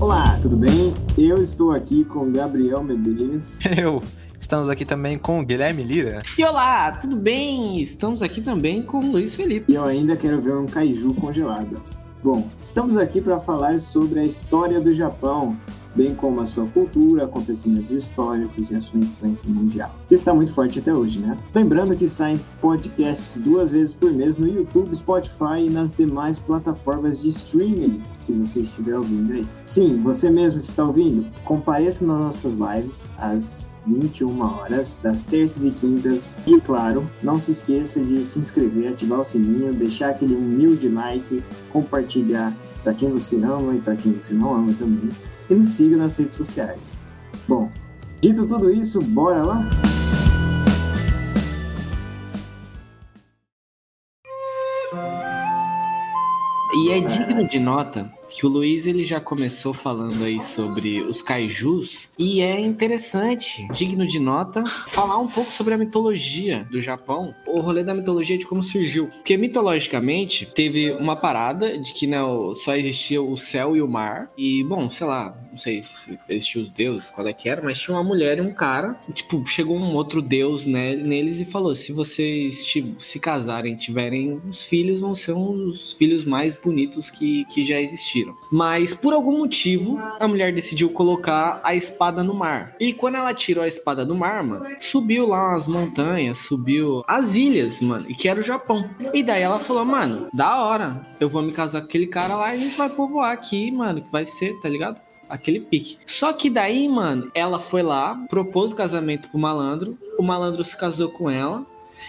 Olá, tudo bem? Eu estou aqui com Gabriel Medeiros. Eu. Estamos aqui também com o Guilherme Lira. E olá, tudo bem? Estamos aqui também com o Luiz Felipe. E eu ainda quero ver um kaiju congelado. Bom, estamos aqui para falar sobre a história do Japão, bem como a sua cultura, acontecimentos históricos e a sua influência mundial, que está muito forte até hoje, né? Lembrando que saem podcasts duas vezes por mês no YouTube, Spotify e nas demais plataformas de streaming, se você estiver ouvindo aí. Sim, você mesmo que está ouvindo, compareça nas nossas lives às 21 horas, das terças e quintas. E claro, não se esqueça de se inscrever, ativar o sininho, deixar aquele humilde like, compartilhar para quem você ama e para quem você não ama também e nos siga nas redes sociais. Bom, dito tudo isso, bora lá? E é digno de nota que o Luiz ele já começou falando aí sobre os kaijus e é interessante, digno de nota, falar um pouco sobre a mitologia do Japão, o rolê da mitologia de como surgiu. Porque mitologicamente teve uma parada de que né, só existia o céu e o mar e, bom, sei lá, não sei se existiam os deuses, qual é que era, mas tinha uma mulher e um cara, e, tipo, chegou um outro deus né, neles e falou, se vocês se casarem, tiverem os filhos, vão ser os filhos mais bonitos que, que já Mas por algum motivo, a mulher decidiu colocar a espada no mar. E quando ela tirou a espada do mar, mano, subiu lá as montanhas, subiu as ilhas, mano, que era o Japão. E daí ela falou, mano, da hora, eu vou me casar com aquele cara lá e a gente vai povoar aqui, mano, que vai ser, tá ligado? aquele pique. Só que daí, mano, ela foi lá, propôs o casamento pro malandro, o malandro se casou com ela,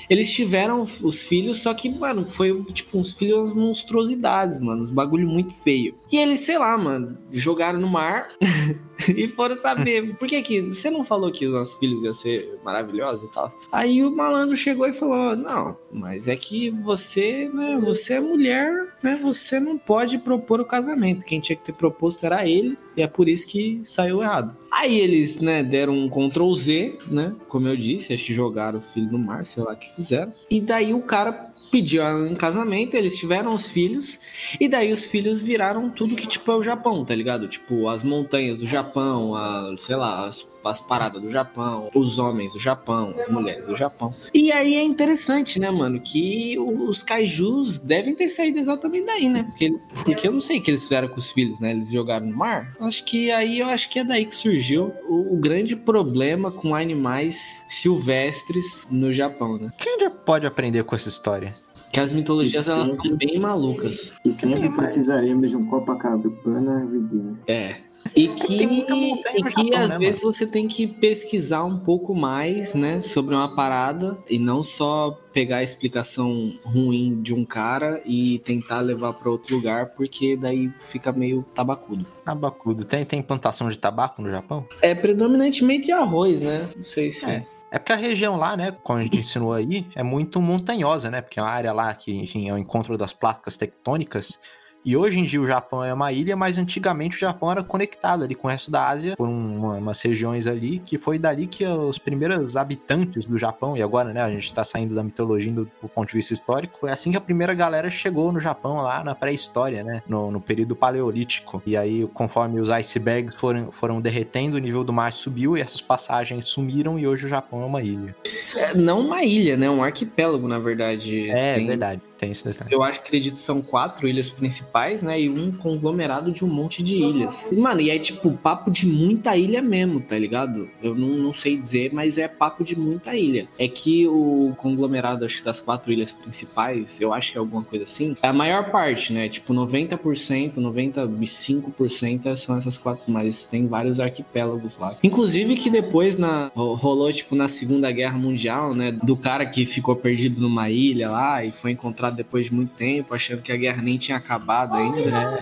eles tiveram os filhos, só que, mano, foi tipo uns filhos monstruosidades, mano. Uns bagulho muito feio. E eles, sei lá, mano, jogaram no mar e foram saber. Por que que você não falou que os nossos filhos iam ser maravilhosos e tal? Aí o malandro chegou e falou: Não, mas é que você, né, você é mulher, né? Você não pode propor o casamento. Quem tinha que ter proposto era ele, e é por isso que saiu errado. Aí eles, né, deram um Ctrl Z, né? Como eu disse, acho que jogaram o filho no mar, sei lá o que fizeram. E daí o cara pediu em casamento, eles tiveram os filhos, e daí os filhos viraram tudo que, tipo, é o Japão, tá ligado? Tipo, as montanhas do Japão, a, sei lá, as, as paradas do Japão, os homens do Japão, as mulheres do Japão. E aí é interessante, né, mano, que os kaijus devem ter saído exatamente daí, né? Porque, porque eu não sei o que eles fizeram com os filhos, né? Eles jogaram no mar. Acho que aí eu acho que é daí que surgiu o, o grande problema com animais silvestres no Japão, né? Quem já pode aprender com essa história? Que as mitologias elas são bem malucas. E sempre precisaremos de um Copacabana Redeemer. É. E que, e que às né, vezes mano? você tem que pesquisar um pouco mais, né, sobre uma parada e não só pegar a explicação ruim de um cara e tentar levar para outro lugar, porque daí fica meio tabacudo. Tabacudo. Tem, tem plantação de tabaco no Japão? É predominantemente arroz, né? Não sei se. É. É porque a região lá, né, como a gente ensinou aí, é muito montanhosa, né? Porque é uma área lá que, enfim, é o encontro das placas tectônicas. E hoje em dia o Japão é uma ilha, mas antigamente o Japão era conectado ali com o resto da Ásia por uma, umas regiões ali, que foi dali que os primeiros habitantes do Japão, e agora, né, a gente tá saindo da mitologia do, do ponto de vista histórico, foi assim que a primeira galera chegou no Japão lá na pré-história, né, no, no, período paleolítico. E aí, conforme os icebergs foram, foram derretendo, o nível do mar subiu e essas passagens sumiram e hoje o Japão é uma ilha. É, não uma ilha, né, um arquipélago, na verdade. É, Tem... verdade. Tem esse detalhe. Eu acho que acredito que são quatro ilhas principais, né? E um conglomerado de um monte de ilhas. Mano, e é tipo papo de muita ilha mesmo, tá ligado? Eu não, não sei dizer, mas é papo de muita ilha. É que o conglomerado, acho que das quatro ilhas principais, eu acho que é alguma coisa assim, é a maior parte, né? Tipo, 90%, 95% são essas quatro, mas tem vários arquipélagos lá. Inclusive que depois na, rolou, tipo, na Segunda Guerra Mundial, né? Do cara que ficou perdido numa ilha lá e foi encontrado depois de muito tempo, achando que a guerra nem tinha acabado ainda, né?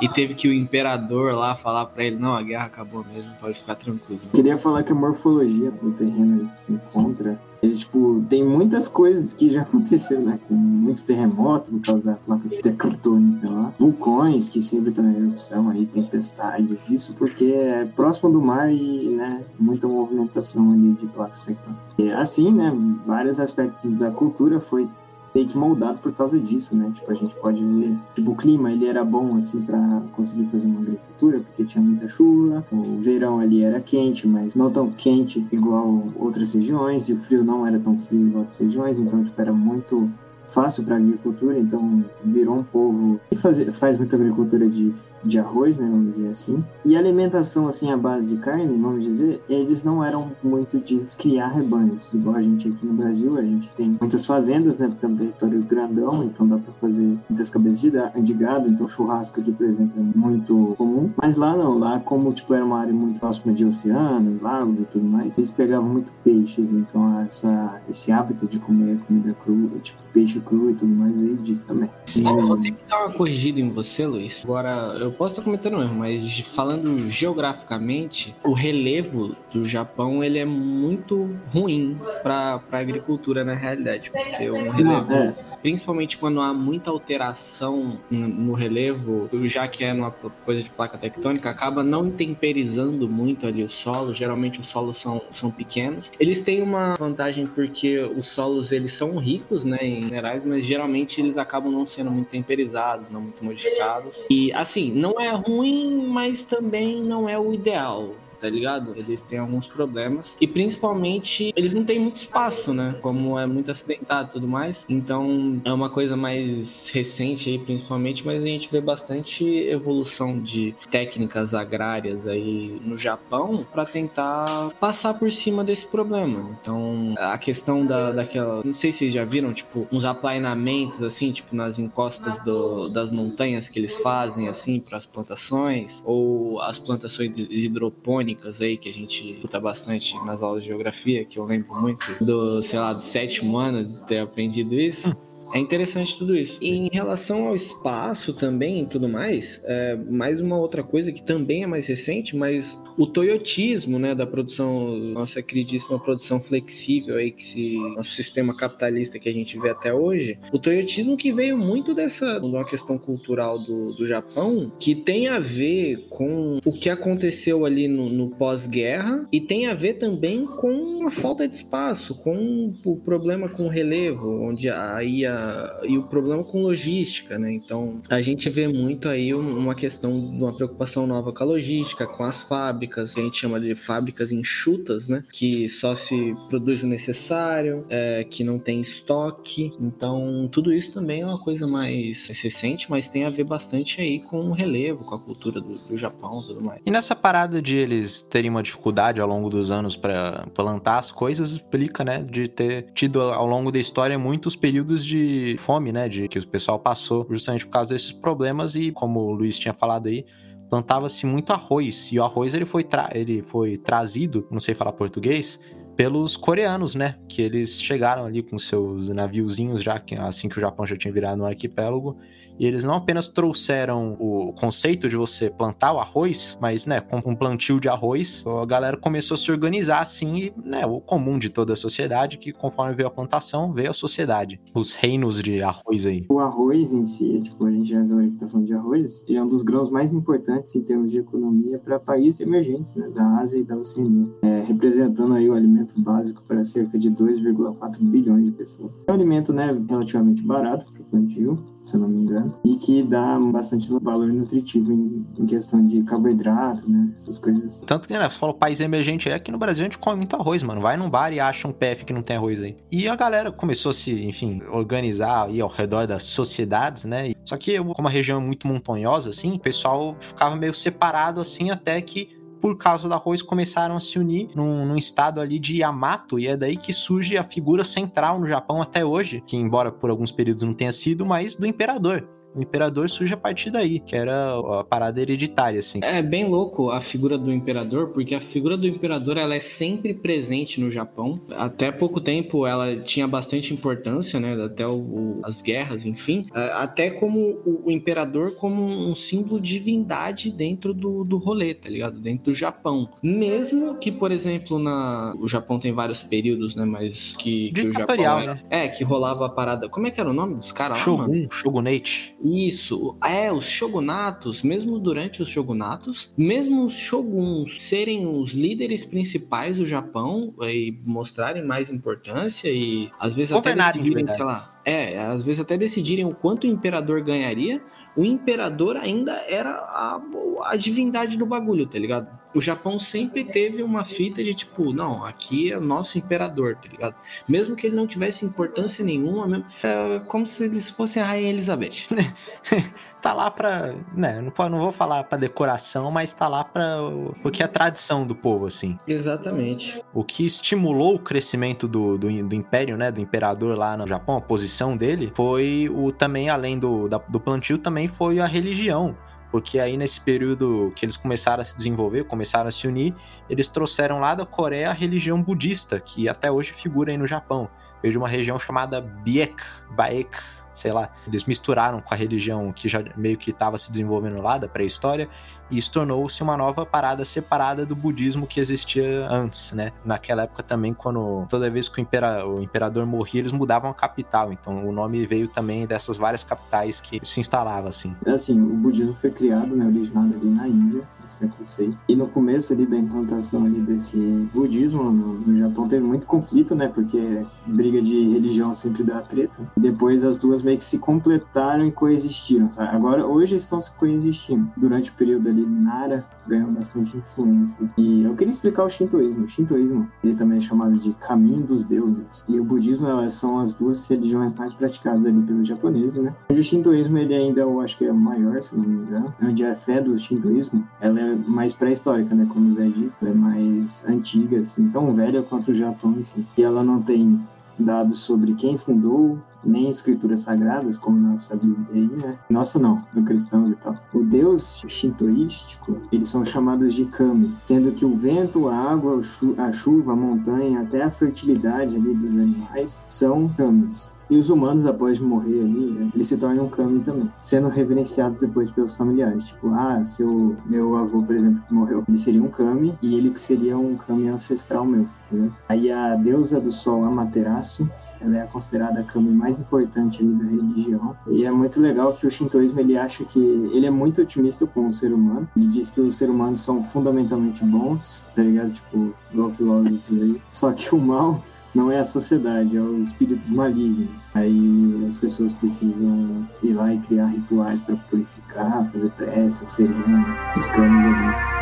E teve que o imperador lá falar para ele: não, a guerra acabou mesmo, pode ficar tranquilo. Queria falar que a morfologia do terreno que se encontra ele, tipo, tem muitas coisas que já aconteceram, né? Com muito terremoto por causa da placa tectônica lá. Vulcões que sempre estão em erupção aí, tempestades. Isso porque é próximo do mar e, né, muita movimentação ali de placas tectônicas. E, assim, né, vários aspectos da cultura foi meio que moldado por causa disso, né? Tipo, a gente pode ver, tipo, o clima, ele era bom, assim, para conseguir fazer uma agricultura, porque tinha muita chuva, o verão ali era quente, mas não tão quente igual outras regiões, e o frio não era tão frio igual outras regiões, então, tipo, era muito fácil para agricultura, então virou um povo que faz, faz muita agricultura de de arroz, né, vamos dizer assim. E alimentação, assim, à base de carne, vamos dizer, eles não eram muito de criar rebanhos. Igual a gente aqui no Brasil, a gente tem muitas fazendas, né, porque é um território grandão, então dá para fazer muitas cabeças de gado, então churrasco aqui, por exemplo, é muito comum. Mas lá não, lá como, tipo, era uma área muito próxima de oceanos, lagos e tudo mais, eles pegavam muito peixes, então essa, esse hábito de comer comida crua, tipo, peixe cru e tudo mais veio disso também. Sim, e... só tem que dar uma corrigida em você, Luiz. Agora, eu eu posso estar cometendo um erro, mas falando geograficamente, o relevo do Japão ele é muito ruim para a agricultura na realidade, porque um relevo é principalmente quando há muita alteração no relevo, já que é numa coisa de placa tectônica, acaba não intemperizando muito ali o solo. Geralmente os solos são, são pequenos. Eles têm uma vantagem porque os solos eles são ricos, né, em minerais, mas geralmente eles acabam não sendo muito temperizados, não muito modificados. E assim, não é ruim, mas também não é o ideal tá ligado? Eles têm alguns problemas e principalmente eles não têm muito espaço, né? Como é muito acidentado e tudo mais. Então é uma coisa mais recente aí, principalmente, mas a gente vê bastante evolução de técnicas agrárias aí no Japão para tentar passar por cima desse problema. Então a questão da, daquela, não sei se vocês já viram, tipo, uns aplainamentos assim, tipo nas encostas do, das montanhas que eles fazem assim para as plantações ou as plantações hidropônicas aí que a gente escuta bastante nas aulas de geografia, que eu lembro muito do, sei lá, do sétimo ano de ter aprendido isso. É interessante tudo isso. E em relação ao espaço também e tudo mais, é mais uma outra coisa que também é mais recente, mas o toyotismo, né, da produção, nossa queridíssima produção flexível aí, que se, nosso sistema capitalista que a gente vê até hoje, o toyotismo que veio muito dessa, uma questão cultural do, do Japão, que tem a ver com o que aconteceu ali no, no pós-guerra e tem a ver também com a falta de espaço, com o problema com o relevo, onde aí a e o problema com logística, né? Então a gente vê muito aí uma questão uma preocupação nova com a logística, com as fábricas, que a gente chama de fábricas enxutas, né? Que só se produz o necessário, é, que não tem estoque. Então tudo isso também é uma coisa mais recente, mas tem a ver bastante aí com o relevo, com a cultura do, do Japão e tudo mais. E nessa parada de eles terem uma dificuldade ao longo dos anos para plantar as coisas, explica, né? De ter tido ao longo da história muitos períodos de fome, né? De que o pessoal passou justamente por causa desses problemas e, como o Luiz tinha falado aí, plantava-se muito arroz. E o arroz ele foi, ele foi trazido, não sei falar português, pelos coreanos, né? Que eles chegaram ali com seus naviozinhos já, assim que o Japão já tinha virado um arquipélago, e eles não apenas trouxeram o conceito de você plantar o arroz, mas, né, com um plantio de arroz, a galera começou a se organizar assim, e, né, o comum de toda a sociedade, que conforme veio a plantação, veio a sociedade. Os reinos de arroz aí. O arroz em si, tipo, a gente já agora que tá falando de arroz, ele é um dos grãos mais importantes em termos de economia para países emergentes, né, da Ásia e da Oceania, é, representando aí o alimento básico para cerca de 2,4 bilhões de pessoas. É um alimento, né, relativamente barato para o plantio, se eu não me engano, e que dá bastante valor nutritivo em, em questão de carboidrato, né? Essas coisas. Tanto que, né, você falou país emergente, é aqui no Brasil a gente come muito arroz, mano. Vai num bar e acha um PF que não tem arroz aí. E a galera começou a se, enfim, organizar aí ao redor das sociedades, né? Só que, como a região é muito montanhosa, assim, o pessoal ficava meio separado, assim, até que por causa do arroz, começaram a se unir num, num, estado ali de Yamato, e é daí que surge a figura central no Japão até hoje, que embora por alguns períodos não tenha sido, mas do imperador o imperador surge a partir daí, que era a parada hereditária, assim. É bem louco a figura do imperador, porque a figura do imperador ela é sempre presente no Japão. Até pouco tempo ela tinha bastante importância, né? Até o, o, as guerras, enfim. É, até como o, o, imperador como um símbolo de divindade dentro do, do rolê, tá ligado? Dentro do Japão. Mesmo que, por exemplo, na o Japão tem vários períodos, né? Mas que, que o Japão era... né? É, que rolava a parada. Como é que era o nome dos caras lá, Shogun, Shogunate. Isso, é, os shogunatos, mesmo durante os shogunatos, mesmo os shoguns serem os líderes principais do Japão e mostrarem mais importância e às vezes até decidirem, sei lá, é, às vezes até decidirem o quanto o imperador ganharia, o imperador ainda era a, a divindade do bagulho, tá ligado? O Japão sempre teve uma fita de tipo, não, aqui é o nosso imperador, tá ligado? Mesmo que ele não tivesse importância nenhuma, mesmo, é como se eles fossem a Rainha Elizabeth. tá lá pra. Né, não, não vou falar pra decoração, mas tá lá pra. Porque é a tradição do povo, assim. Exatamente. O que estimulou o crescimento do, do, do império, né? Do imperador lá no Japão, a posição dele, foi o também, além do, da, do plantio, também foi a religião porque aí nesse período que eles começaram a se desenvolver, começaram a se unir, eles trouxeram lá da Coreia a religião budista, que até hoje figura aí no Japão. Veio de uma região chamada Biek, Baek, sei lá, eles misturaram com a religião que já meio que estava se desenvolvendo lá da pré-história isso tornou-se uma nova parada separada do budismo que existia antes, né? Naquela época também, quando toda vez que o, impera, o imperador morria, eles mudavam a capital, então o nome veio também dessas várias capitais que se instalava assim. É assim, o budismo foi criado, né, originado ali na Índia, no século VI, e no começo ali da implantação ali desse budismo no, no Japão teve muito conflito, né, porque briga de religião sempre dá treta. Depois as duas meio que se completaram e coexistiram, sabe? Agora, hoje estão se coexistindo. Durante o período ali Nara ganhou bastante influência. E eu queria explicar o Shintoísmo. O Shintoísmo, ele também é chamado de caminho dos deuses. E o budismo, elas são as duas religiões mais praticadas ali pelos japoneses, né? O Shintoísmo, ele ainda, eu acho que é o maior, se não me engano. Onde a fé do Shintoísmo, ela é mais pré-histórica, né? Como o Zé disse, ela é mais antiga, assim, tão velha quanto o Japão. E ela não tem dados sobre quem fundou, nem escrituras sagradas, como nossa Bíblia aí, né? Nossa não, do cristãos e tal. O deus shintoístico, eles são chamados de kami, sendo que o vento, a água, a chuva, a montanha, até a fertilidade ali dos animais são kamis. E os humanos, após morrer ali, né, eles se tornam kami também, sendo reverenciados depois pelos familiares. Tipo, ah, seu meu avô, por exemplo, que morreu, ele seria um kami e ele que seria um kami ancestral meu. Entendeu? Aí a deusa do sol, Amaterasu, ela é considerada a kami mais importante da religião. E é muito legal que o shintoísmo ele acha que ele é muito otimista com o ser humano. Ele diz que os seres humanos são fundamentalmente bons, tá ligado? Tipo, filósofos aí. Só que o mal não é a sociedade, é os espíritos malignos. Aí as pessoas precisam ir lá e criar rituais para purificar, fazer prece, oferenda, os canos ali.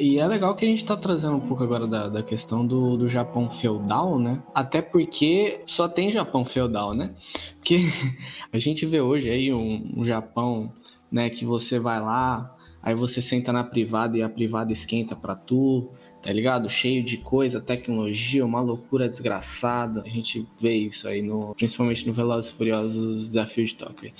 E é legal que a gente tá trazendo um pouco agora da, da questão do, do Japão feudal, né? Até porque só tem Japão feudal, né? Porque a gente vê hoje aí um, um Japão, né, que você vai lá, aí você senta na privada e a privada esquenta para tu, tá ligado? Cheio de coisa, tecnologia, uma loucura desgraçada. A gente vê isso aí no, principalmente no Velozes Furiosos Desafio de Tóquio.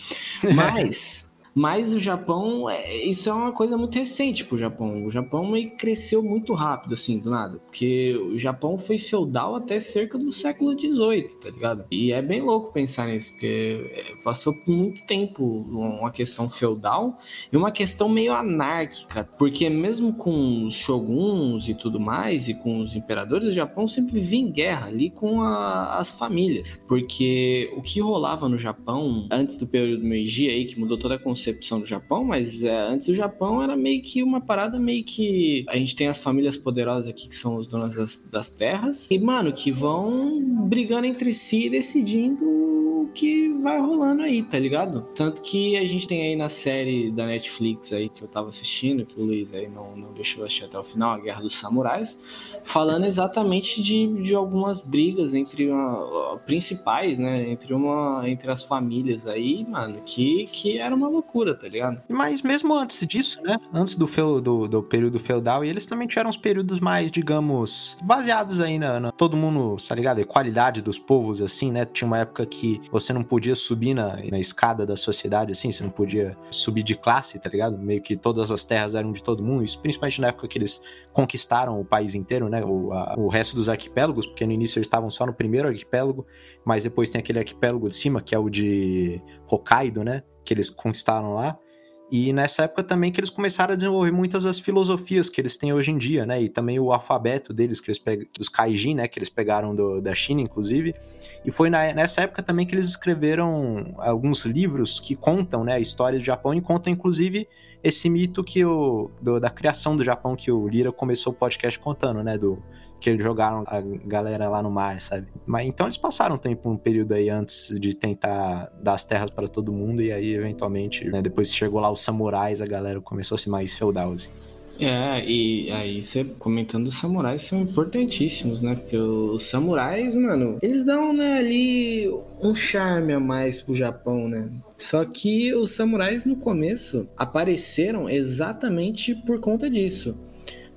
Mas mas o Japão, é, isso é uma coisa muito recente pro Japão. O Japão cresceu muito rápido, assim, do nada. Porque o Japão foi feudal até cerca do século XVIII, tá ligado? E é bem louco pensar nisso, porque é, passou por muito tempo uma questão feudal e uma questão meio anárquica. Porque mesmo com os shoguns e tudo mais, e com os imperadores, o Japão sempre vivia em guerra ali com a, as famílias. Porque o que rolava no Japão, antes do período Meiji aí, que mudou toda a concepção do Japão, mas é, antes o Japão era meio que uma parada meio que. A gente tem as famílias poderosas aqui que são os donos das, das terras, e, mano, que vão brigando entre si e decidindo que vai rolando aí, tá ligado? Tanto que a gente tem aí na série da Netflix aí que eu tava assistindo, que o Luiz aí não, não deixou assistir até o final, a Guerra dos Samurais, falando exatamente de, de algumas brigas entre uma, principais, né? Entre uma entre as famílias aí, mano, que, que era uma loucura, tá ligado? Mas mesmo antes disso, né? Antes do, feu, do, do período feudal, e eles também tiveram os períodos mais, digamos, baseados aí na, na todo mundo, tá ligado? A qualidade dos povos, assim, né? Tinha uma época que você não podia subir na, na escada da sociedade, assim, você não podia subir de classe, tá ligado? Meio que todas as terras eram de todo mundo, isso principalmente na época que eles conquistaram o país inteiro, né? O, a, o resto dos arquipélagos, porque no início eles estavam só no primeiro arquipélago, mas depois tem aquele arquipélago de cima, que é o de Hokkaido, né? Que eles conquistaram lá. E nessa época também que eles começaram a desenvolver muitas das filosofias que eles têm hoje em dia, né? E também o alfabeto deles, que eles pegam, dos Kaijin, né? Que eles pegaram do, da China, inclusive. E foi na, nessa época também que eles escreveram alguns livros que contam, né? A história do Japão e contam, inclusive, esse mito que o, do, da criação do Japão que o Lira começou o podcast contando, né? Do, que eles jogaram a galera lá no mar, sabe? Mas então eles passaram um tempo, um período aí antes de tentar dar as terras para todo mundo e aí eventualmente, né, depois chegou lá os samurais, a galera começou a ser mais feudal assim. É, e aí você comentando os samurais são importantíssimos, né? Porque os samurais, mano, eles dão, né, ali um charme a mais pro Japão, né? Só que os samurais no começo apareceram exatamente por conta disso.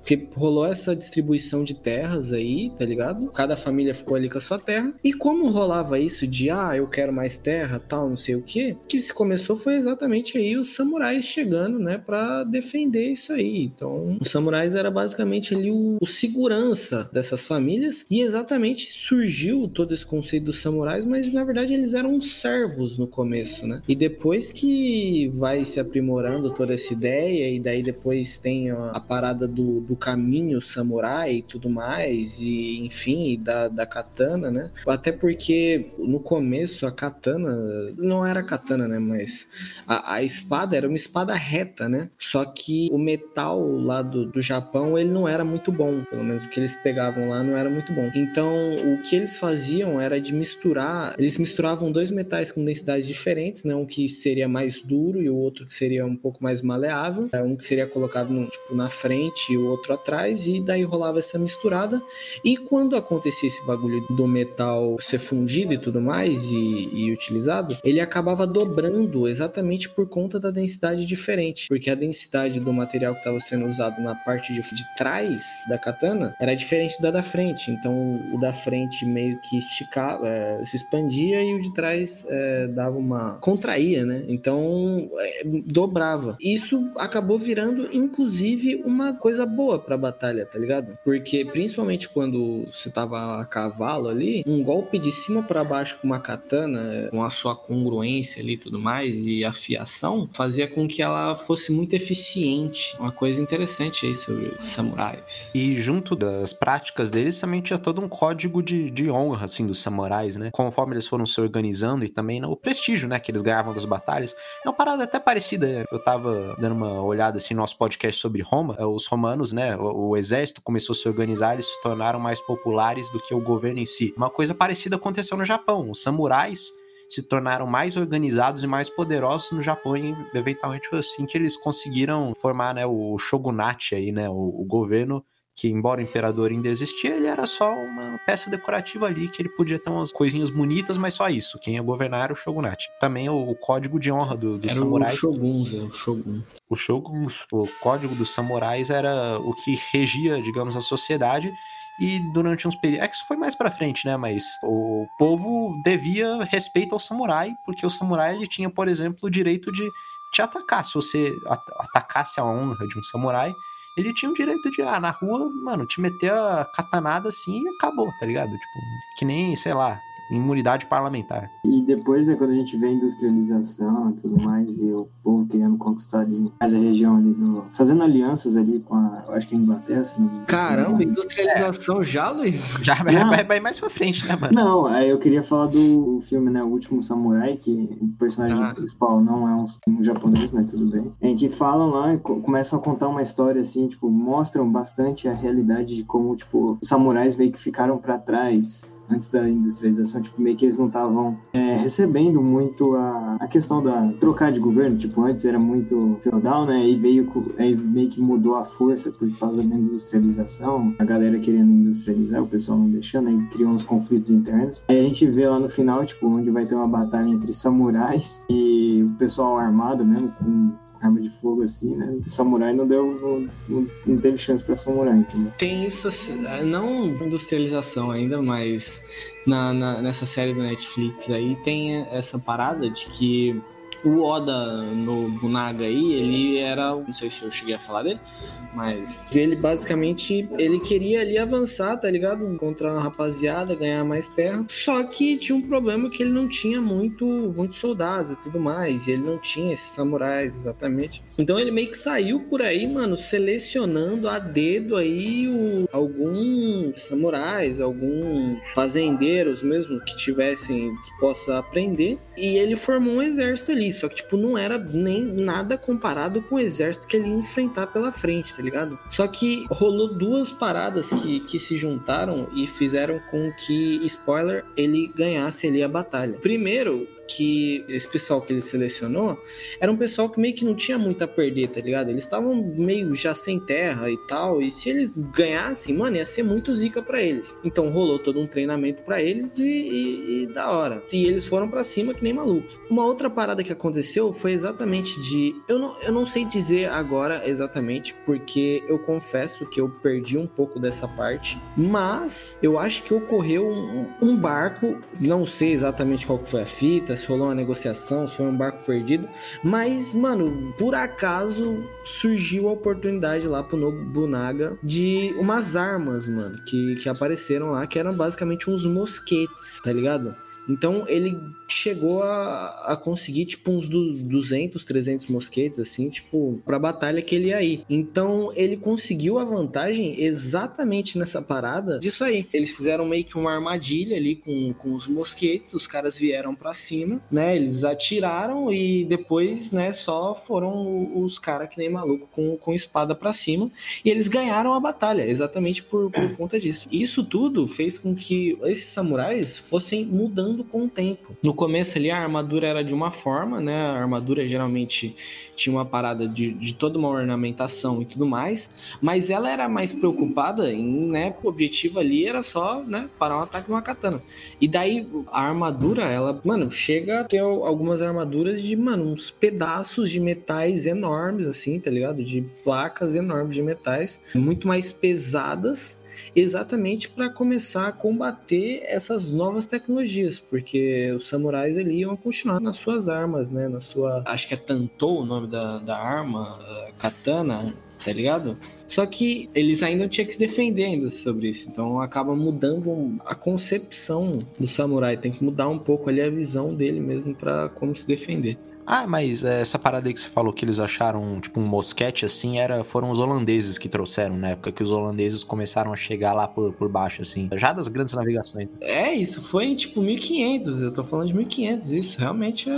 Porque rolou essa distribuição de terras aí, tá ligado? Cada família ficou ali com a sua terra. E como rolava isso de, ah, eu quero mais terra, tal, não sei o quê, que se começou foi exatamente aí os samurais chegando, né, para defender isso aí. Então, os samurais era basicamente ali o, o, segurança dessas famílias e exatamente surgiu todo esse conceito dos samurais, mas na verdade eles eram servos no começo, né? E depois que vai se aprimorando toda essa ideia e daí depois tem a, a parada do do caminho samurai e tudo mais, e enfim, da, da katana, né? Até porque no começo a katana não era katana, né? Mas a, a espada era uma espada reta, né? Só que o metal lá do, do Japão ele não era muito bom, pelo menos o que eles pegavam lá não era muito bom. Então o que eles faziam era de misturar, eles misturavam dois metais com densidades diferentes, né? Um que seria mais duro e o outro que seria um pouco mais maleável, é, um que seria colocado no, tipo, na frente e o outro outro atrás, e daí rolava essa misturada. E quando acontecia esse bagulho do metal ser fundido e tudo mais, e, e utilizado, ele acabava dobrando exatamente por conta da densidade diferente. Porque a densidade do material que estava sendo usado na parte de, de trás da katana era diferente da da frente. Então o da frente meio que esticava, é, se expandia e o de trás é, dava uma. contraía, né? Então é, dobrava. Isso acabou virando, inclusive, uma coisa boa boa pra batalha, tá ligado? Porque principalmente quando você tava a cavalo ali, um golpe de cima para baixo com uma katana, com a sua congruência ali e tudo mais, e afiação, fazia com que ela fosse muito eficiente. Uma coisa interessante aí sobre os samurais. E junto das práticas deles também tinha todo um código de, de honra, assim, dos samurais, né? Conforme eles foram se organizando e também o prestígio, né, que eles ganhavam das batalhas. É uma parada até parecida. Eu tava dando uma olhada, assim, no nosso podcast sobre Roma. É, os romanos, né? Né? O, o, exército começou a se organizar, eles se tornaram mais populares do que o governo em si. Uma coisa parecida aconteceu no Japão. Os samurais se tornaram mais organizados e mais poderosos no Japão e eventualmente foi assim que eles conseguiram formar né, o shogunate aí, né, o, o governo que embora o imperador ainda existia, ele era só uma peça decorativa ali, que ele podia ter umas coisinhas bonitas, mas só isso. Quem ia governar era o shogunate. Também o, código de honra do, do era samurai. O shoguns, é o shogun. O shogun, o código dos samurais era o que regia, digamos, a sociedade e durante uns períodos. É que isso foi mais para frente, né? Mas o povo devia respeito ao samurai, porque o samurai ele tinha, por exemplo, o direito de te atacar. Se você atacasse a honra de um samurai, ele tinha o direito de, ah, na rua, mano, te meter a catanada assim e acabou, tá ligado? Tipo, que nem, sei lá, imunidade parlamentar. E depois, né, quando a gente vê a industrialização e tudo mais, e o povo querendo conquistar ali mais a região ali do. fazendo alianças ali com a. Eu acho que é a Inglaterra, se não me engano. Caramba, industrialização é. já, Luiz? Já vai, vai, mais pra frente, né, mano? Não, aí eu queria falar do filme, né, O Último Samurai, que o personagem ah. principal não é um, um, japonês, mas tudo bem. Em que falam lá, começam a contar uma história assim, tipo, mostram bastante a realidade de como, tipo, os samurais meio que ficaram para trás antes da industrialização, tipo, meio que eles não estavam é, recebendo muito a, a questão da trocar de governo, tipo, antes era muito feudal, né, e veio, aí meio que mudou a força por causa da industrialização, a galera querendo industrializar, o pessoal não deixando, aí criou uns conflitos internos. Aí a gente vê lá no final, tipo, onde vai ter uma batalha entre samurais e o pessoal armado mesmo, com arma de fogo assim, né? Samurai não deu. Não, não, teve chance pra samurai, entendeu? Tem isso, não industrialização ainda, mas na, na, nessa série da Netflix aí tem essa parada de que O Oda no Bunaga aí, ele era. Não sei se eu cheguei a falar dele, mas ele basicamente ele queria ali avançar, tá ligado? Encontrar uma rapaziada, ganhar mais terra. Só que tinha um problema que ele não tinha muito, muitos soldados e tudo mais. E ele não tinha esses samurais exatamente. Então ele meio que saiu por aí, mano, selecionando a dedo aí o, alguns samurais, alguns fazendeiros mesmo que tivessem dispostos a aprender. E ele formou um exército ali. Só que, tipo, não era nem nada comparado com o exército que ele ia enfrentar pela frente, tá ligado? Só que rolou duas paradas que, que se juntaram e fizeram com que, spoiler, ele ganhasse ali a batalha. Primeiro, que esse pessoal que ele selecionou era um pessoal que meio que não tinha muito a perder, tá ligado? Eles estavam meio já sem terra e tal, e se eles ganhassem, mano, ia ser muito zica para eles. Então rolou todo um treinamento para eles e, e, e, da hora. E eles foram para cima que nem malucos. Uma outra parada que aconteceu foi exatamente de. Eu não, eu não sei dizer agora exatamente, porque eu confesso que eu perdi um pouco dessa parte, mas eu acho que ocorreu um, um barco, não sei exatamente qual foi a fita, se rolou uma negociação, se foi um barco perdido. Mas, mano, por acaso surgiu a oportunidade lá pro Nobunaga de umas armas, mano, que, que apareceram lá, que eram basicamente uns mosquetes, tá ligado? Então ele chegou a, a conseguir, tipo, uns 200, 300 mosquetes, assim, tipo, pra batalha que ele ia ir. Então, ele conseguiu a vantagem exatamente nessa parada disso aí. Eles fizeram meio que uma armadilha ali com, com os mosquetes, os caras vieram para cima, né? Eles atiraram e depois, né, só foram os caras que nem maluco com, com espada para cima. E eles ganharam a batalha, exatamente por, por conta disso. Isso tudo fez com que esses samurais fossem mudando com o tempo. No começo ali a armadura era de uma forma, né? A armadura geralmente tinha uma parada de, de toda uma ornamentação e tudo mais, mas ela era mais preocupada em, né? O objetivo ali era só, né? Parar um ataque de uma katana. E daí a armadura, ela, mano, chega a ter algumas armaduras de, mano, uns pedaços de metais enormes, assim, tá ligado? De placas enormes de metais, muito mais pesadas exatamente para começar a combater essas novas tecnologias, porque os samurais ali iam continuar nas suas armas, né? Na sua. Acho que é Tantou o nome da, da arma, katana, tá ligado? Só que eles ainda tinham que se defender ainda sobre isso. Então acaba mudando a concepção do samurai. Tem que mudar um pouco ali a visão dele mesmo para como se defender. Ah, mas essa parada aí que você falou que eles acharam, tipo, um mosquete assim, era, foram os holandeses que trouxeram, na época que os holandeses começaram a chegar lá por, por baixo, assim, já das grandes navegações. É, isso foi em, tipo, 1500, eu tô falando de 1500, isso, realmente é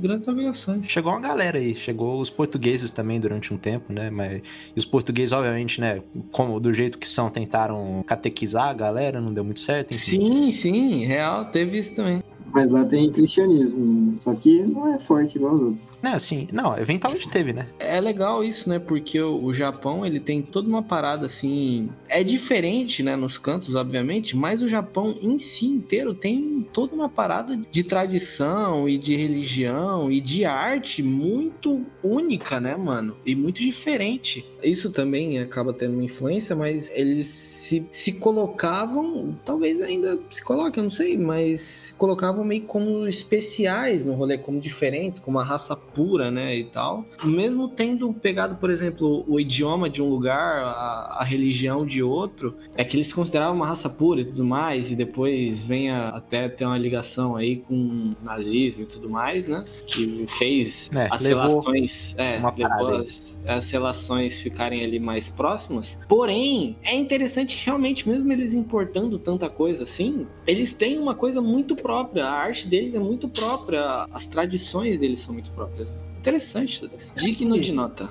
grandes navegações. Chegou uma galera aí, chegou os portugueses também durante um tempo, né, mas e os portugueses, obviamente, né, como do jeito que são, tentaram catequizar a galera, não deu muito certo, enfim. Sim, sim, real, teve isso também. Mas lá tem cristianismo, só que não é forte igual os outros. Não, assim, não, eventualmente teve, né? É legal isso, né? Porque o, o, Japão, ele tem toda uma parada assim. É diferente, né? Nos cantos, obviamente, mas o Japão em si inteiro tem toda uma parada de tradição e de religião e de arte muito única, né, mano? E muito diferente. Isso também acaba tendo uma influência, mas eles se, se colocavam, talvez ainda se coloquem, eu não sei, mas se colocavam meio como especiais no rolê, como diferentes, como uma raça pura, né, e tal. Mesmo tendo pegado, por exemplo, o idioma de um lugar, a, a religião de outro, é que eles se consideravam uma raça pura e tudo mais, e depois vem a, até ter uma ligação aí com nazismo e tudo mais, né, que fez é, as relações, é, levou as, as relações ficarem ali mais próximas. Porém, é interessante que realmente, mesmo eles importando tanta coisa assim, eles têm uma coisa muito própria arte deles é muito própria, as tradições deles são muito próprias. Interessante, digno de nota.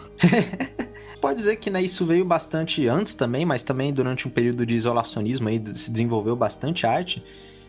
Pode dizer que né, isso veio bastante antes também, mas também durante um período de isolacionismo aí se desenvolveu bastante arte.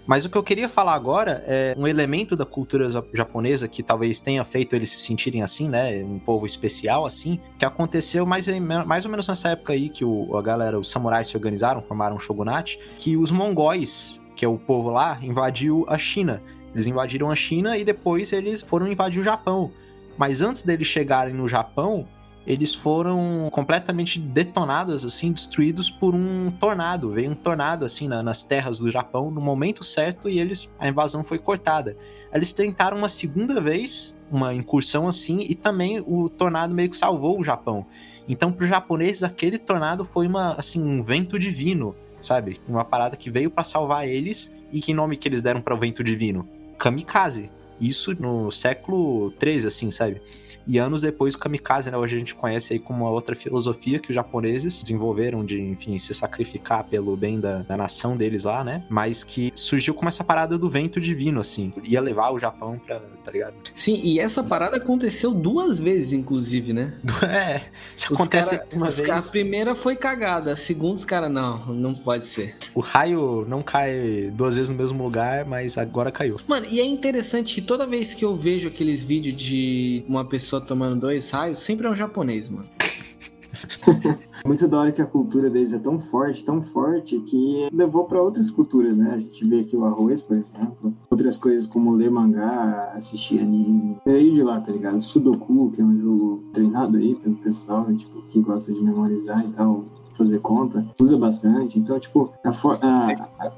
Mas o que eu queria falar agora é um elemento da cultura japonesa que talvez tenha feito eles se sentirem assim, né? Um povo especial assim, que aconteceu mais, mais ou menos nessa época aí que o, a galera, os samurais se organizaram, formaram um shogunate, que os mongóis que é o povo lá, invadiu a China. Eles invadiram a China e depois eles foram invadir o Japão. Mas antes deles chegarem no Japão, eles foram completamente detonados, assim, destruídos por um tornado. Veio um tornado, assim, na, nas terras do Japão no momento certo e eles a invasão foi cortada. Eles tentaram uma segunda vez uma incursão assim e também o tornado meio que salvou o Japão. Então, para os japoneses, aquele tornado foi uma, assim, um vento divino, sabe? Uma parada que veio para salvar eles e que nome que eles deram para o vento divino? Kamikaze. Isso no século 13, assim, sabe? E anos depois, o kamikaze, né? Hoje a gente conhece aí como uma outra filosofia que os japoneses desenvolveram de, enfim, se sacrificar pelo bem da, da nação deles lá, né? Mas que surgiu como essa parada do vento divino, assim. Ia levar o Japão pra, tá ligado? Sim, e essa parada aconteceu duas vezes, inclusive, né? É, se acontece cara, uma vez... A primeira foi cagada, a segunda os caras, não, não pode ser. O raio não cai duas vezes no mesmo lugar, mas agora caiu. Mano, e é interessante que toda vez que eu vejo aqueles vídeos de uma pessoa tomando dois raios, sempre é um japonês, mano. Muito da hora que a cultura deles é tão forte, tão forte, que levou para outras culturas, né? A gente vê aqui o arroz, por exemplo, outras coisas como ler mangá, assistir anime. Veio de lá, tá ligado? Sudoku, que é um jogo treinado aí pelo pessoal, tipo, que gosta de memorizar e tal, fazer conta, usa bastante. Então, tipo, a, for... a, a...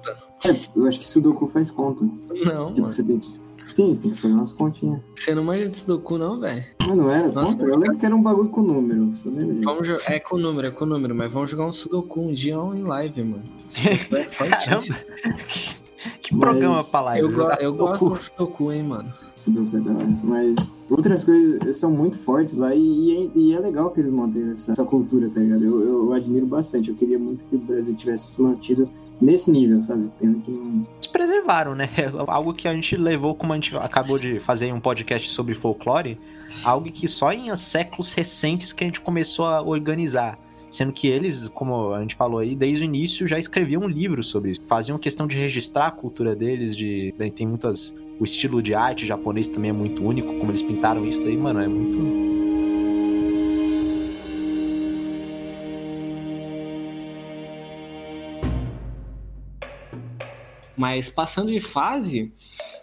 É, eu acho que Sudoku faz conta. Não, tipo, mano. você tem Sim, você tem que fazer umas continhas. Você não manja de Sudoku, não, velho? Mas não era? Nossa, conta? Eu lembro que era um bagulho com número. Você lembra disso? Vamos jo- É com número, é com número, mas vamos jogar um Sudoku um dia em live, mano. É fortíssimo. Que programa Mas pra live? Eu, go- Jogar eu gosto do Sudoku, hein, mano. Sudoku é da hora. Mas outras coisas são muito fortes lá e, e é, e é legal que eles mantenham essa, essa cultura, tá ligado? Eu, eu admiro bastante. Eu queria muito que o Brasil tivesse se mantido nesse nível, sabe? Pena que não. Eles preservaram, né? Algo que a gente levou, como a gente acabou de fazer um podcast sobre folclore, algo que só em séculos recentes que a gente começou a organizar. Sendo que eles, como a gente falou aí, desde o início já escreviam um livro sobre isso. Faziam questão de registrar a cultura deles, de daí tem muitas. O estilo de arte japonês também é muito único, como eles pintaram isso daí, mano, é muito. Mas passando de fase,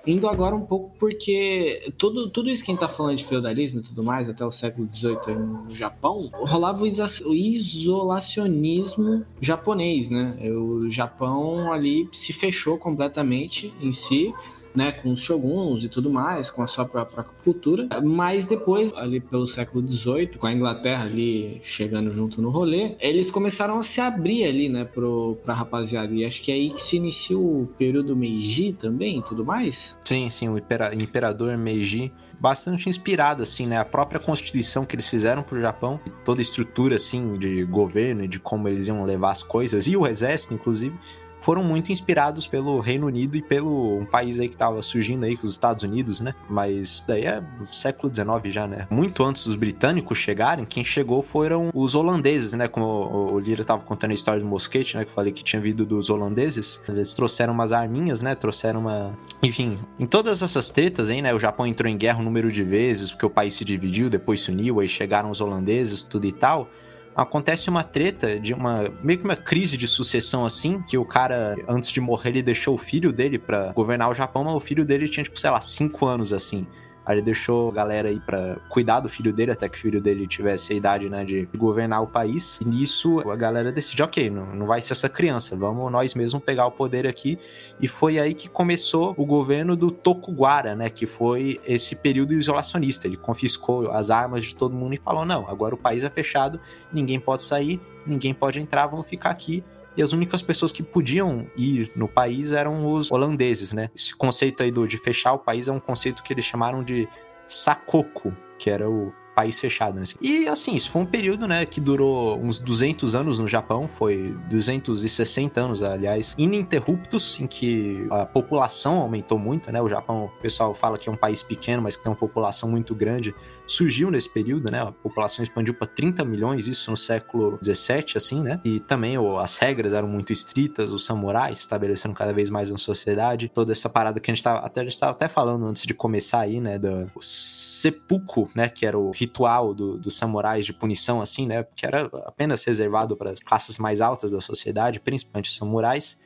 indo agora um pouco porque tudo, tudo isso que a gente tá falando de feudalismo e tudo mais, até o século XVIII no Japão, rolava o isolacionismo japonês, né? O Japão ali se fechou completamente em si, né, com os shoguns e tudo mais, com a sua própria cultura. Mas depois, ali pelo século XVIII, com a Inglaterra ali chegando junto no rolê, eles começaram a se abrir ali, né, pro, pra rapaziada. E acho que é aí que se inicia o período Meiji também e tudo mais. Sim, sim, o impera- imperador Meiji, bastante inspirado, assim, né? A própria constituição que eles fizeram pro Japão, toda a estrutura, assim, de governo e de como eles iam levar as coisas, e o exército, inclusive, foram muito inspirados pelo Reino Unido e pelo um país aí que tava surgindo aí, com os Estados Unidos, né? Mas daí é século XIX já, né? Muito antes dos britânicos chegarem, quem chegou foram os holandeses, né? Como o- Lira tava contando a história do mosquete, né? Que eu falei que tinha vindo dos holandeses. Eles trouxeram umas arminhas, né? Trouxeram uma... Enfim, em todas essas tretas aí, né? O Japão entrou em guerra um número de vezes, porque o país se dividiu, depois se uniu, aí chegaram os holandeses, tudo e tal acontece uma treta de uma meio que uma crise de sucessão assim, que o cara antes de morrer ele deixou o filho dele pra governar o Japão, mas o filho dele tinha tipo, sei lá, cinco anos assim. Aí ele deixou a galera aí pra cuidar do filho dele, até que o filho dele tivesse a idade, né, de governar o país. E nisso a galera decide, ok, não, não vai ser essa criança, vamos nós mesmos pegar o poder aqui. E foi aí que começou o governo do Tokugawa, né, que foi esse período isolacionista. Ele confiscou as armas de todo mundo e falou, não, agora o país é fechado, ninguém pode sair, ninguém pode entrar, vamos ficar aqui. E as únicas pessoas que podiam ir no país eram os holandeses, né? Esse conceito aí do, de fechar o país é um conceito que eles chamaram de sakoku, que era o país fechado. Né? E assim, isso foi um período, né, que durou uns 200 anos no Japão, foi 260 anos, aliás, ininterruptos, em que a população aumentou muito, né? O Japão, o pessoal fala que é um país pequeno, mas que tem uma população muito grande, surgiu nesse período, né? A população expandiu para 30 milhões, isso no século 17, assim, né? E também as regras eram muito estritas, os samurais estabelecendo cada vez mais na sociedade, toda essa parada que a gente tava até a gente tava até falando antes de começar aí, né, do seppuku, né, que era o ritual do- dos samurais de punição, assim, né, que era apenas reservado para as classes mais altas da sociedade, principalmente os samurais.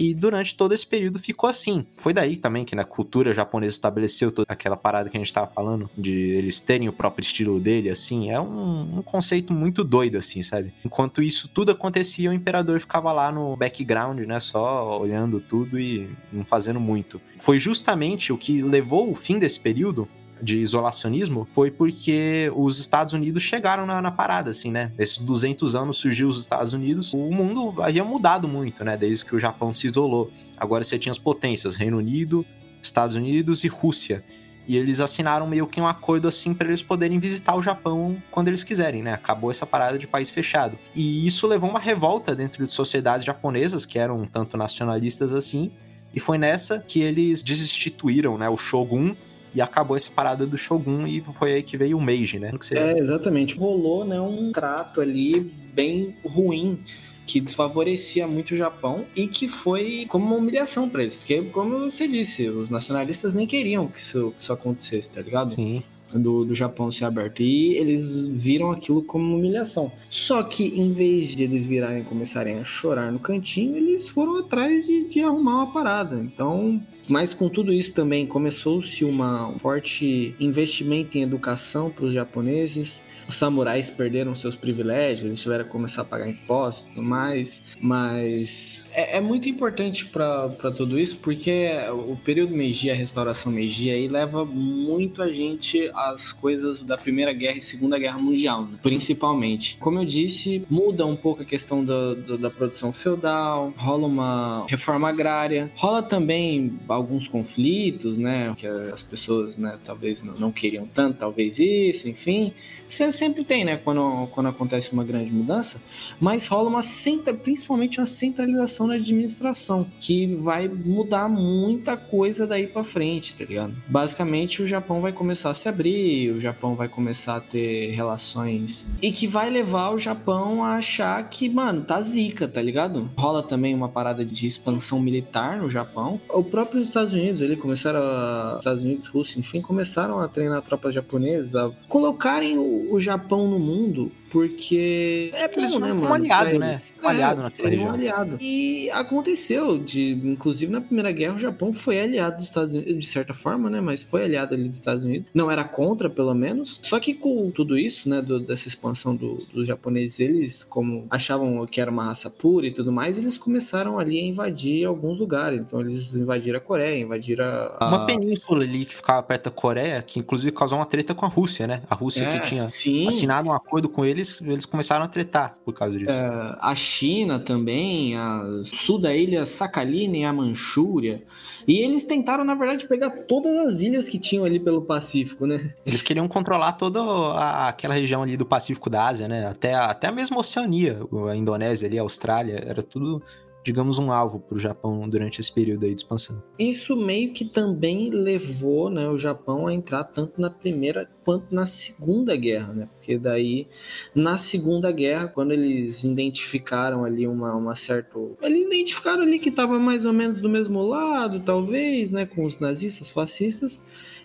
E durante todo esse período ficou assim. Foi daí também que na cultura japonesa estabeleceu toda aquela parada que a gente tava falando, de eles terem o próprio estilo dele, assim. É um, um conceito muito doido, assim, sabe? Enquanto isso tudo acontecia, o imperador ficava lá no background, né? Só olhando tudo e não fazendo muito. Foi justamente o que levou o fim desse período de isolacionismo foi porque os Estados Unidos chegaram na, na, parada, assim, né? Esses 200 anos surgiu os Estados Unidos, o mundo havia mudado muito, né? Desde que o Japão se isolou. Agora você tinha as potências, Reino Unido, Estados Unidos e Rússia. E eles assinaram meio que um acordo assim para eles poderem visitar o Japão quando eles quiserem, né? Acabou essa parada de país fechado. E isso levou uma revolta dentro de sociedades japonesas que eram um tanto nacionalistas assim. E foi nessa que eles desinstituíram, né, o shogun e acabou essa parada do Shogun e foi aí que veio o Meiji, né? É, exatamente. Rolou, né, um trato ali bem ruim que desfavorecia muito o Japão e que foi como uma humilhação para eles, porque como você disse, os nacionalistas nem queriam que isso, que isso acontecesse, tá ligado? Sim do, do Japão ser aberto. E eles viram aquilo como uma humilhação. Só que em vez de eles virarem e começarem a chorar no cantinho, eles foram atrás de, de arrumar uma parada. Então, mas com tudo isso também começou-se um forte investimento em educação para os japoneses os samurais perderam seus privilégios, eles tiveram que começar a pagar impostos e tudo mais. Mas é, é muito importante para tudo isso, porque o período Meiji, a restauração Meiji, aí leva muito a gente às coisas da Primeira Guerra e Segunda Guerra Mundial, né? principalmente. Como eu disse, muda um pouco a questão da, da, da produção feudal, rola uma reforma agrária, rola também alguns conflitos, né? Que as pessoas, né, talvez não, não queriam tanto, talvez isso, enfim. Você sempre tem, né? Quando, quando acontece uma grande mudança, mas rola uma centra, principalmente uma centralização na administração, que vai mudar muita coisa daí para frente, tá ligado? Basicamente, o Japão vai começar a se abrir, o Japão vai começar a ter relações e que vai levar o Japão a achar que, mano, tá zica, tá ligado? Rola também uma parada de expansão militar no Japão. O próprio Estados Unidos, ele começaram a Estados Unidos, Rússia, enfim, começaram a treinar tropas japonesas, a colocarem o, Japão no mundo porque é bom, né, mano? Um aliado, né? Um aliado é, naquela região. Um aliado. E aconteceu, de, inclusive na Primeira Guerra, o Japão foi aliado dos Estados Unidos, de certa forma, né? Mas foi aliado ali dos Estados Unidos. Não era contra, pelo menos. Só que com tudo isso, né, do, dessa expansão do, dos japoneses, eles, como achavam que era uma raça pura e tudo mais, eles começaram ali a invadir alguns lugares. Então eles invadiram a Coreia, invadiram a... Uma península ali que ficava perto da Coreia, que inclusive causou uma treta com a Rússia, né? A Rússia é, que tinha sim. assinado um acordo com ele eles, eles começaram a tretar por causa disso. É, a China também, a sul da ilha Sakhalin e a Manchúria. E eles tentaram, na verdade, pegar todas as ilhas que tinham ali pelo Pacífico, né? Eles queriam controlar toda a, aquela região ali do Pacífico da Ásia, né? Até, até a mesma Oceania, a Indonésia ali, a Austrália, era tudo digamos, um alvo para o Japão durante esse período aí de expansão. Isso meio que também levou né, o Japão a entrar tanto na Primeira quanto na Segunda Guerra, né? Porque daí, na Segunda Guerra, quando eles identificaram ali uma, uma certa... Eles identificaram ali que estava mais ou menos do mesmo lado, talvez, né? Com os nazistas, fascistas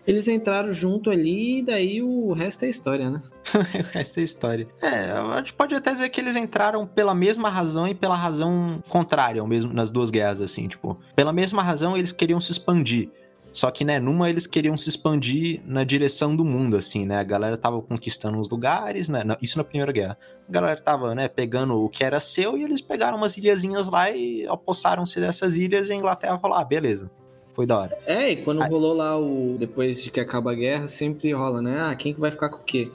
eles entraram junto ali e daí o resto é história, né? o resto é história. É, a gente pode até dizer que eles entraram pela mesma razão e pela razão contrária, mesmo nas duas guerras, assim, tipo, pela mesma razão eles queriam se expandir. Só que, né, numa eles queriam se expandir na direção do mundo, assim, né? A galera tava conquistando os lugares, né? Isso na Primeira Guerra. A galera tava, né, pegando o que era seu e eles pegaram umas ilhazinhas lá e apossaram-se dessas ilhas e a Inglaterra falou, ah, beleza. Foi da hora. É, e quando Aí... rolou lá o. Depois de que acaba a guerra, sempre rola, né? Ah, quem que vai ficar com o quê?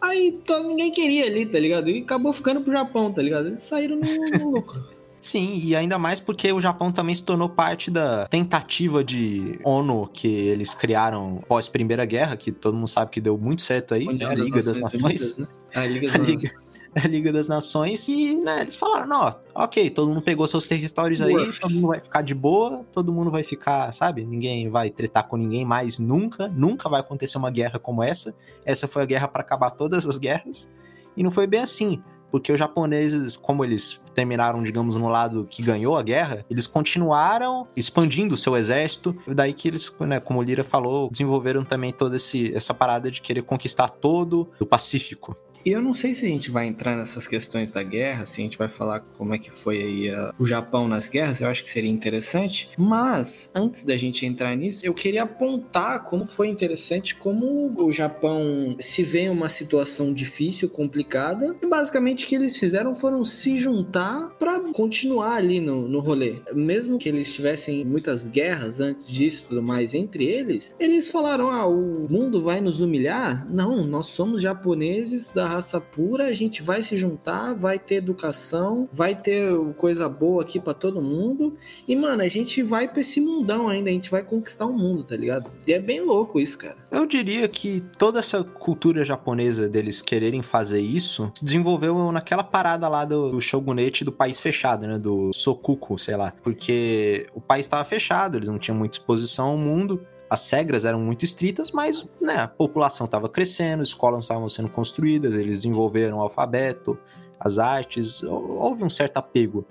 Aí todo, ninguém queria ali, tá ligado? E acabou ficando pro Japão, tá ligado? Eles saíram no, no lucro. Sim, e ainda mais porque o Japão também se tornou parte da tentativa de ONU que eles criaram pós Primeira Guerra, que todo mundo sabe que deu muito certo aí, né? a Liga das Nações. Né? A Liga das Nações. A Liga das Nações e, né, eles falaram, não, ok, todo mundo pegou seus territórios aí, todo mundo vai ficar de boa, todo mundo vai ficar, sabe, ninguém vai tretar com ninguém mais nunca, nunca vai acontecer uma guerra como essa. Essa foi a guerra para acabar todas as guerras. E não foi bem assim porque os japoneses, como eles terminaram, digamos, no lado que ganhou a guerra, eles continuaram expandindo o seu exército, e daí que eles, né, como o Lira falou, desenvolveram também toda esse, essa parada de querer conquistar todo o Pacífico. E eu não sei se a gente vai entrar nessas questões da guerra, se a gente vai falar como é que foi aí a, o Japão nas guerras, eu acho que seria interessante. Mas, antes da gente entrar nisso, eu queria apontar como foi interessante como o Japão se vê em uma situação difícil, complicada, e basicamente o que eles fizeram foram se juntar para continuar ali no, no rolê. Mesmo que eles tivessem muitas guerras antes disso tudo mais entre eles, eles falaram: ah, o mundo vai nos humilhar? Não, nós somos japoneses da raça pura, a gente vai se juntar, vai ter educação, vai ter coisa boa aqui para todo mundo. E, mano, a gente vai pra esse mundão ainda, a gente vai conquistar o mundo, tá ligado? E é bem louco isso, cara. Eu diria que toda essa cultura japonesa deles quererem fazer isso se desenvolveu naquela parada lá do, do shogunete do país fechado, né? Do Sokuku, sei lá. Porque o país estava fechado, eles não tinham muita exposição ao mundo as regras eram muito estritas, mas né, a população estava crescendo, escolas estavam sendo construídas, eles desenvolveram o alfabeto, as artes, houve um certo apego.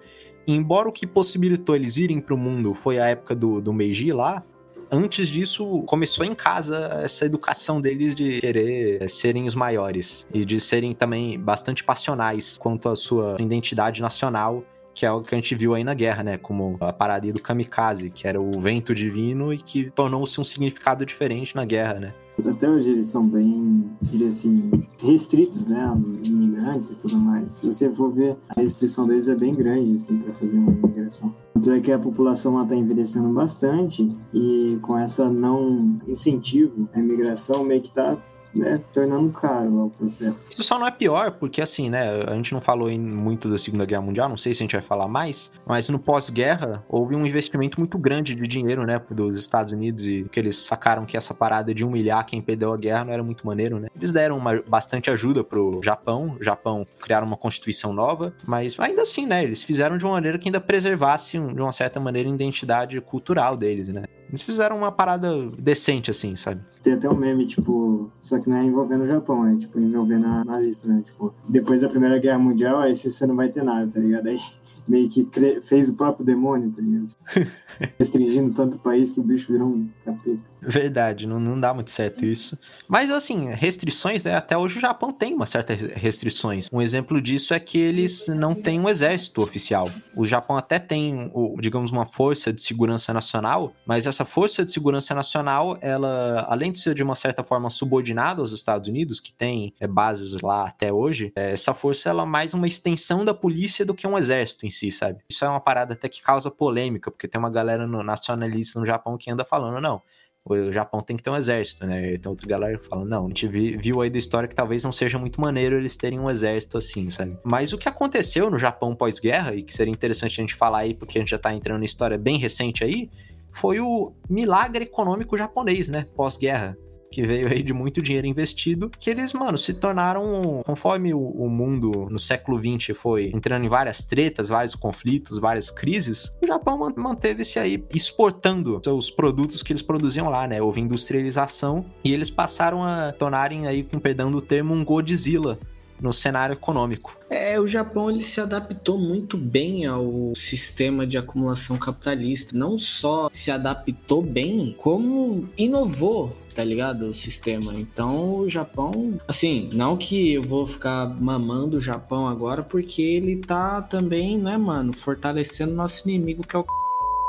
E embora o que possibilitou eles irem para o mundo foi a época do, do Meiji lá, antes disso começou em casa essa educação deles de querer serem os maiores e de serem também bastante passionais quanto à sua identidade nacional que é algo que a gente viu aí na guerra, né? Como a parada do kamikaze, que era o vento divino e que tornou-se um significado diferente na guerra, né? Até hoje eles são bem, diria assim, restritos, né? Imigrantes e tudo mais. Se você for ver, a restrição deles é bem grande, assim, para fazer uma imigração. Tanto é que a população lá está envelhecendo bastante e com essa não incentivo à imigração, meio que está né, tornando caro o processo. Isso só não é pior, porque assim, né, a gente não falou em muito da Segunda Guerra Mundial, não sei se a gente vai falar mais, mas no pós-guerra houve um investimento muito grande de dinheiro, né, dos Estados Unidos e que eles sacaram que essa parada de humilhar quem perdeu a guerra não era muito maneiro, né. Eles deram uma, bastante ajuda pro Japão, o Japão criaram uma constituição nova, mas ainda assim, né, eles fizeram de uma maneira que ainda preservasse, de uma certa maneira, a identidade cultural deles, né. Eles fizeram uma parada decente, assim, sabe? Tem até um meme, tipo, só que não é envolvendo o Japão, é tipo envolvendo a nazista, né? Tipo, depois da Primeira Guerra Mundial, aí você não vai ter nada, tá ligado? Aí meio que fez o próprio demônio, tá ligado? Restringindo tanto o país que o bicho virou um capeta. Verdade, não, não dá muito certo isso. Mas assim, restrições, né? Até hoje o Japão tem uma certa restrições. Um exemplo disso é que eles não têm um exército oficial. O Japão até tem, digamos, uma força de segurança nacional, mas essa força de segurança nacional, ela, além de ser de uma certa forma subordinada aos Estados Unidos, que tem é, bases lá até hoje, é, essa força ela é mais uma extensão da polícia do que um exército si, sabe? Isso é uma parada até que causa polêmica, porque tem uma galera no, nacionalista no Japão que anda falando, não, o Japão tem que ter um exército, né? Tem outra galera que fala, não, a gente viu aí da história que talvez não seja muito maneiro eles terem um exército assim, sabe? Mas o que aconteceu no Japão pós-guerra, e que seria interessante a gente falar aí, porque a gente já tá entrando em história bem recente aí, foi o milagre econômico japonês, né? Pós-guerra que veio aí de muito dinheiro investido, que eles, mano, se tornaram, conforme o, o mundo no século XX foi entrando em várias tretas, vários conflitos, várias crises, o Japão manteve-se aí exportando seus produtos que eles produziam lá, né? Houve industrialização e eles passaram a tornarem aí, com perdão do termo, um Godzilla no cenário econômico. É, o Japão ele se adaptou muito bem ao sistema de acumulação capitalista. Não só se adaptou bem, como inovou tá ligado? O sistema. Então, o Japão, assim, não que eu vou ficar mamando o Japão agora, porque ele tá também, né, mano, fortalecendo nosso inimigo que é o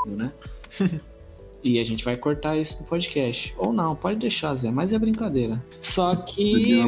né? E a gente vai cortar isso no podcast. Ou não, pode deixar, Zé, mas é brincadeira. Só que.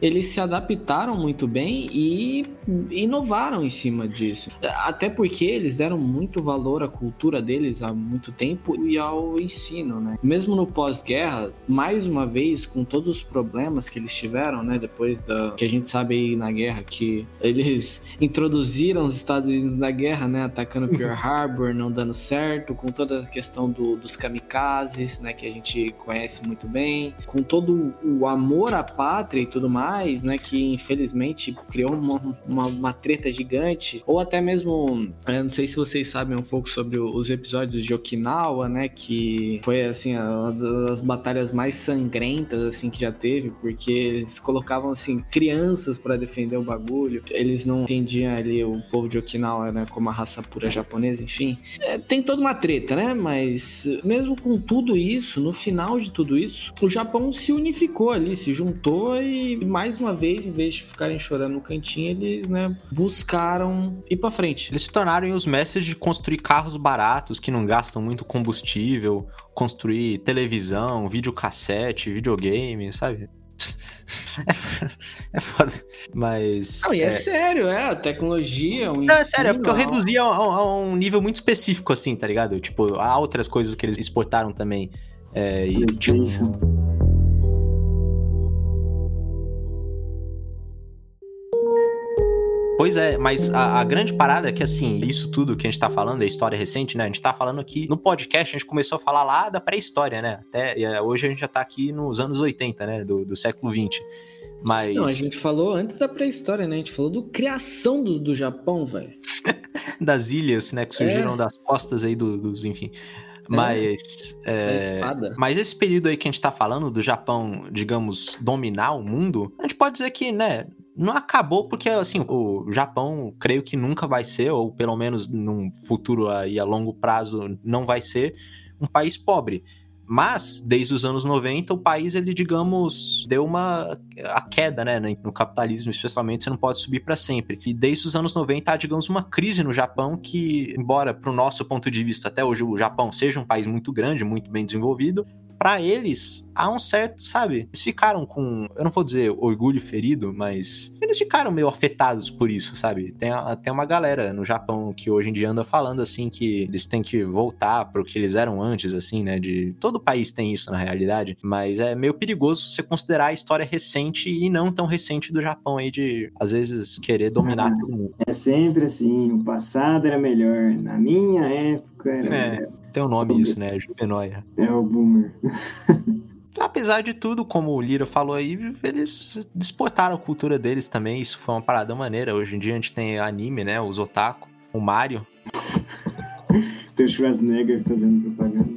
Eles se adaptaram muito bem e inovaram em cima disso. Até porque eles deram muito valor à cultura deles há muito tempo e ao ensino, né? Mesmo no pós-guerra, mais uma vez, com todos os problemas que eles tiveram, né? Depois da. que a gente sabe aí na guerra, que eles introduziram os Estados Unidos na guerra, né? Atacando Pearl Harbor, não dando certo, com toda a questão do, dos kamikazes, né? Que a gente conhece muito bem, com todo o amor à pátria e tudo mais mais, né, que infelizmente criou uma, uma, uma treta gigante, ou até mesmo, eu não sei se vocês sabem um pouco sobre os episódios de Okinawa, né, que foi assim uma das batalhas mais sangrentas assim que já teve, porque eles colocavam assim crianças para defender o bagulho, eles não entendiam ali o povo de Okinawa, né, como a raça pura japonesa, enfim, é, tem toda uma treta, né, mas mesmo com tudo isso, no final de tudo isso, o Japão se unificou ali, se juntou e mais uma vez, em vez de ficarem chorando no cantinho, eles, né, buscaram ir para frente. Eles se tornaram os mestres de construir carros baratos que não gastam muito combustível, construir televisão, videocassete, videogame, sabe? É, foda. Mas. Não, e é, é, sério, é. A tecnologia, o Não, é sério, é porque eu reduzi a, a, a, um nível muito específico, assim, tá ligado? Tipo, há outras coisas que eles exportaram também. É, e, tipo, Pois é, mas a, a, grande parada é que, assim, isso tudo que a gente tá falando, é história recente, né? A gente tá falando aqui no podcast, a gente começou a falar lá da pré-história, né? Até é, hoje a gente já tá aqui nos anos 80, né? Do, do século 20. Mas... Não, a gente falou antes da pré-história, né? A gente falou do criação do, do Japão, velho. das ilhas, né? Que surgiram é. das costas aí dos, do, enfim. É. Mas. É, espada. Mas esse período aí que a gente tá falando do Japão, digamos, dominar o mundo, a gente pode dizer que, né, não acabou porque, assim, o Japão, creio que nunca vai ser, ou pelo menos num futuro aí a longo prazo, não vai ser um país pobre. Mas, desde os anos 90, o país, ele, digamos, deu uma a queda, né? No capitalismo, especialmente, você não pode subir para sempre. E desde os anos 90 há, digamos, uma crise no Japão que, embora, para o nosso ponto de vista, até hoje o Japão seja um país muito grande, muito bem desenvolvido, para eles há um certo, sabe? Eles ficaram com, eu não vou dizer orgulho ferido, mas eles ficaram meio afetados por isso, sabe? Tem até uma galera no Japão que hoje em dia anda falando assim que eles têm que voltar pro que eles eram antes, assim, né? De todo país tem isso na realidade, mas é meio perigoso você considerar a história recente e não tão recente do Japão aí de às vezes querer dominar ah, todo mundo. É sempre assim, o passado era melhor, na minha época era é. melhor. Tem um nome isso, né? Juvenoia. É o Boomer. Apesar de tudo, como o Lira falou aí, eles exportaram a cultura deles também. Isso foi uma parada maneira. Hoje em dia a gente tem anime, né? Os otaku, o Mario. tem o Schwarzenegger fazendo propaganda.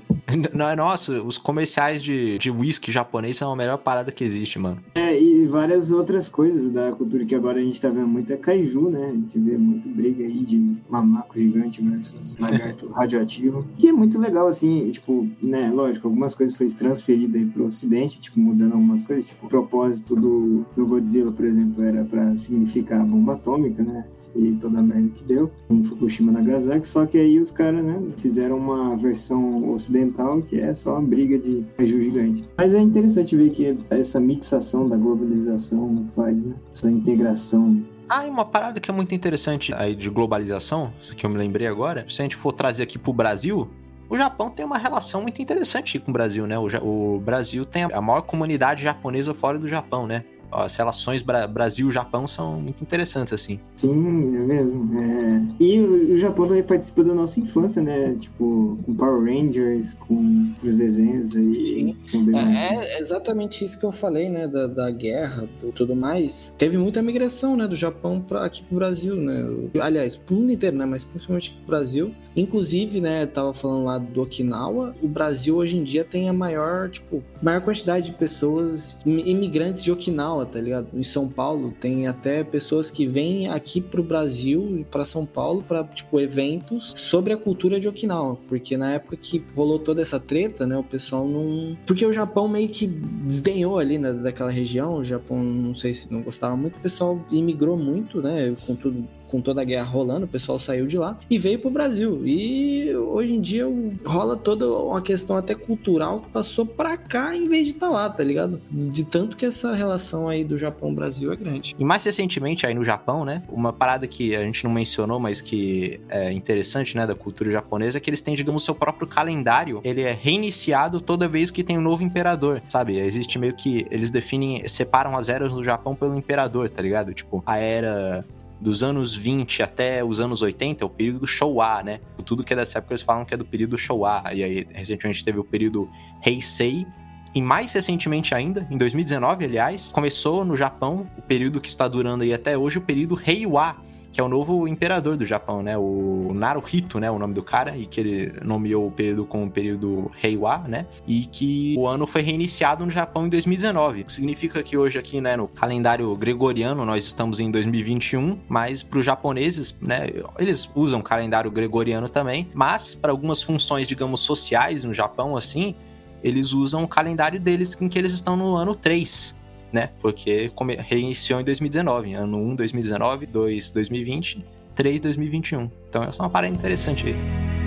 Não, é nossa, os comerciais de, de whisky japonês são a melhor parada que existe, mano. É, e várias outras coisas da cultura que agora a gente tá vendo muito é kaiju, né? A gente vê muito briga aí de mamaco gigante versus lagarto radioativo. Que é muito legal, assim, tipo, né? Lógico, algumas coisas foi transferida aí pro ocidente, tipo, mudando algumas coisas. Tipo, o propósito do, do Godzilla, por exemplo, era para significar a bomba atômica, né? E toda a merda que deu em Fukushima Nagasaki, só que aí os caras, né, fizeram uma versão ocidental que é só uma briga de caju gigante. Mas é interessante ver que essa mixação da globalização faz, né, essa integração ah, e uma parada que é muito interessante aí de globalização, que eu me lembrei agora, se a gente for trazer aqui pro Brasil, o Japão tem uma relação muito interessante com o Brasil, né? O, o Brasil tem a maior comunidade japonesa fora do Japão, né? As relações Bra Brasil-Japão são muito interessantes, assim. Sim, é mesmo. É... E o, Japão também participa da nossa infância, né? Tipo, com Power Rangers, com outros desenhos aí. Sim. É, é, exatamente isso que eu falei, né? Da, da guerra e tudo mais. Teve muita migração, né? Do Japão pra, aqui pro Brasil, né? Aliás, pro mundo inteiro, né? Mas principalmente pro Brasil. Inclusive, né, tava falando lá do Okinawa, o Brasil hoje em dia tem a maior, tipo, maior quantidade de pessoas imigrantes de Okinawa, tá ligado? Em São Paulo tem até pessoas que vêm aqui pro Brasil e para São Paulo para tipo eventos sobre a cultura de Okinawa, porque na época que rolou toda essa treta, né, o pessoal não, porque o Japão meio que desdenhou ali né, daquela região, o Japão não sei se não gostava muito, o pessoal imigrou muito, né, com tudo com toda a guerra rolando, o pessoal saiu de lá e veio pro Brasil. E hoje em dia rola toda uma questão até cultural que passou pra cá em vez de estar tá lá, tá ligado? De tanto que essa relação aí do Japão-Brasil é grande. E mais recentemente aí no Japão, né? Uma parada que a gente não mencionou, mas que é interessante, né, da cultura japonesa, é que eles têm, digamos, seu próprio calendário. Ele é reiniciado toda vez que tem um novo imperador, sabe? Existe meio que eles definem, separam as eras do Japão pelo imperador, tá ligado? Tipo, a era dos anos 20 até os anos 80 é o período do Showa, né? Tudo que é dessa época eles falam que é do período Showa. E aí, recentemente teve o período Heisei. E mais recentemente ainda, em 2019, aliás, começou no Japão o período que está durando aí até hoje, o período Heiwa, que é o novo imperador do Japão, né? O Naruhito, né? O nome do cara, e que ele nomeou o período como o período Heiwa, né? E que o ano foi reiniciado no Japão em 2019. Significa que hoje aqui, né, no calendário gregoriano, nós estamos em 2021, mas para os japoneses, né, eles usam o calendário gregoriano também, mas para algumas funções, digamos, sociais no Japão, assim, eles usam o calendário deles em que eles estão no ano 3, né? Porque reiniciou em 2019, ano 1, 2019, 2, 2020, 3, 2021. Então é só uma parada interessante aí.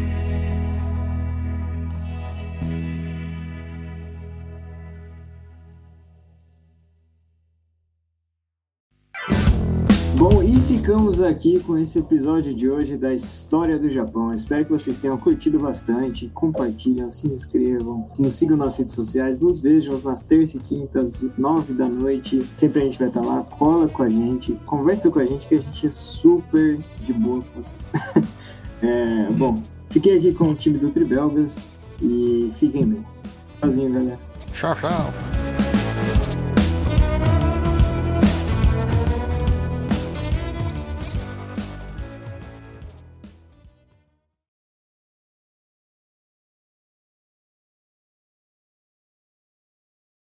Ficamos aqui com esse episódio de hoje da história do Japão. espero que vocês tenham curtido bastante. Compartilhem, se inscrevam, nos sigam nas redes sociais, nos vejam nas terças e quintas, nove da noite. Sempre a gente vai estar lá. Cola com a gente, conversa com a gente, que a gente é super de boa com vocês. é, bom, fiquei aqui com o time do Tribelgas e fiquem bem. Tchauzinho, galera. Tchau, tchau.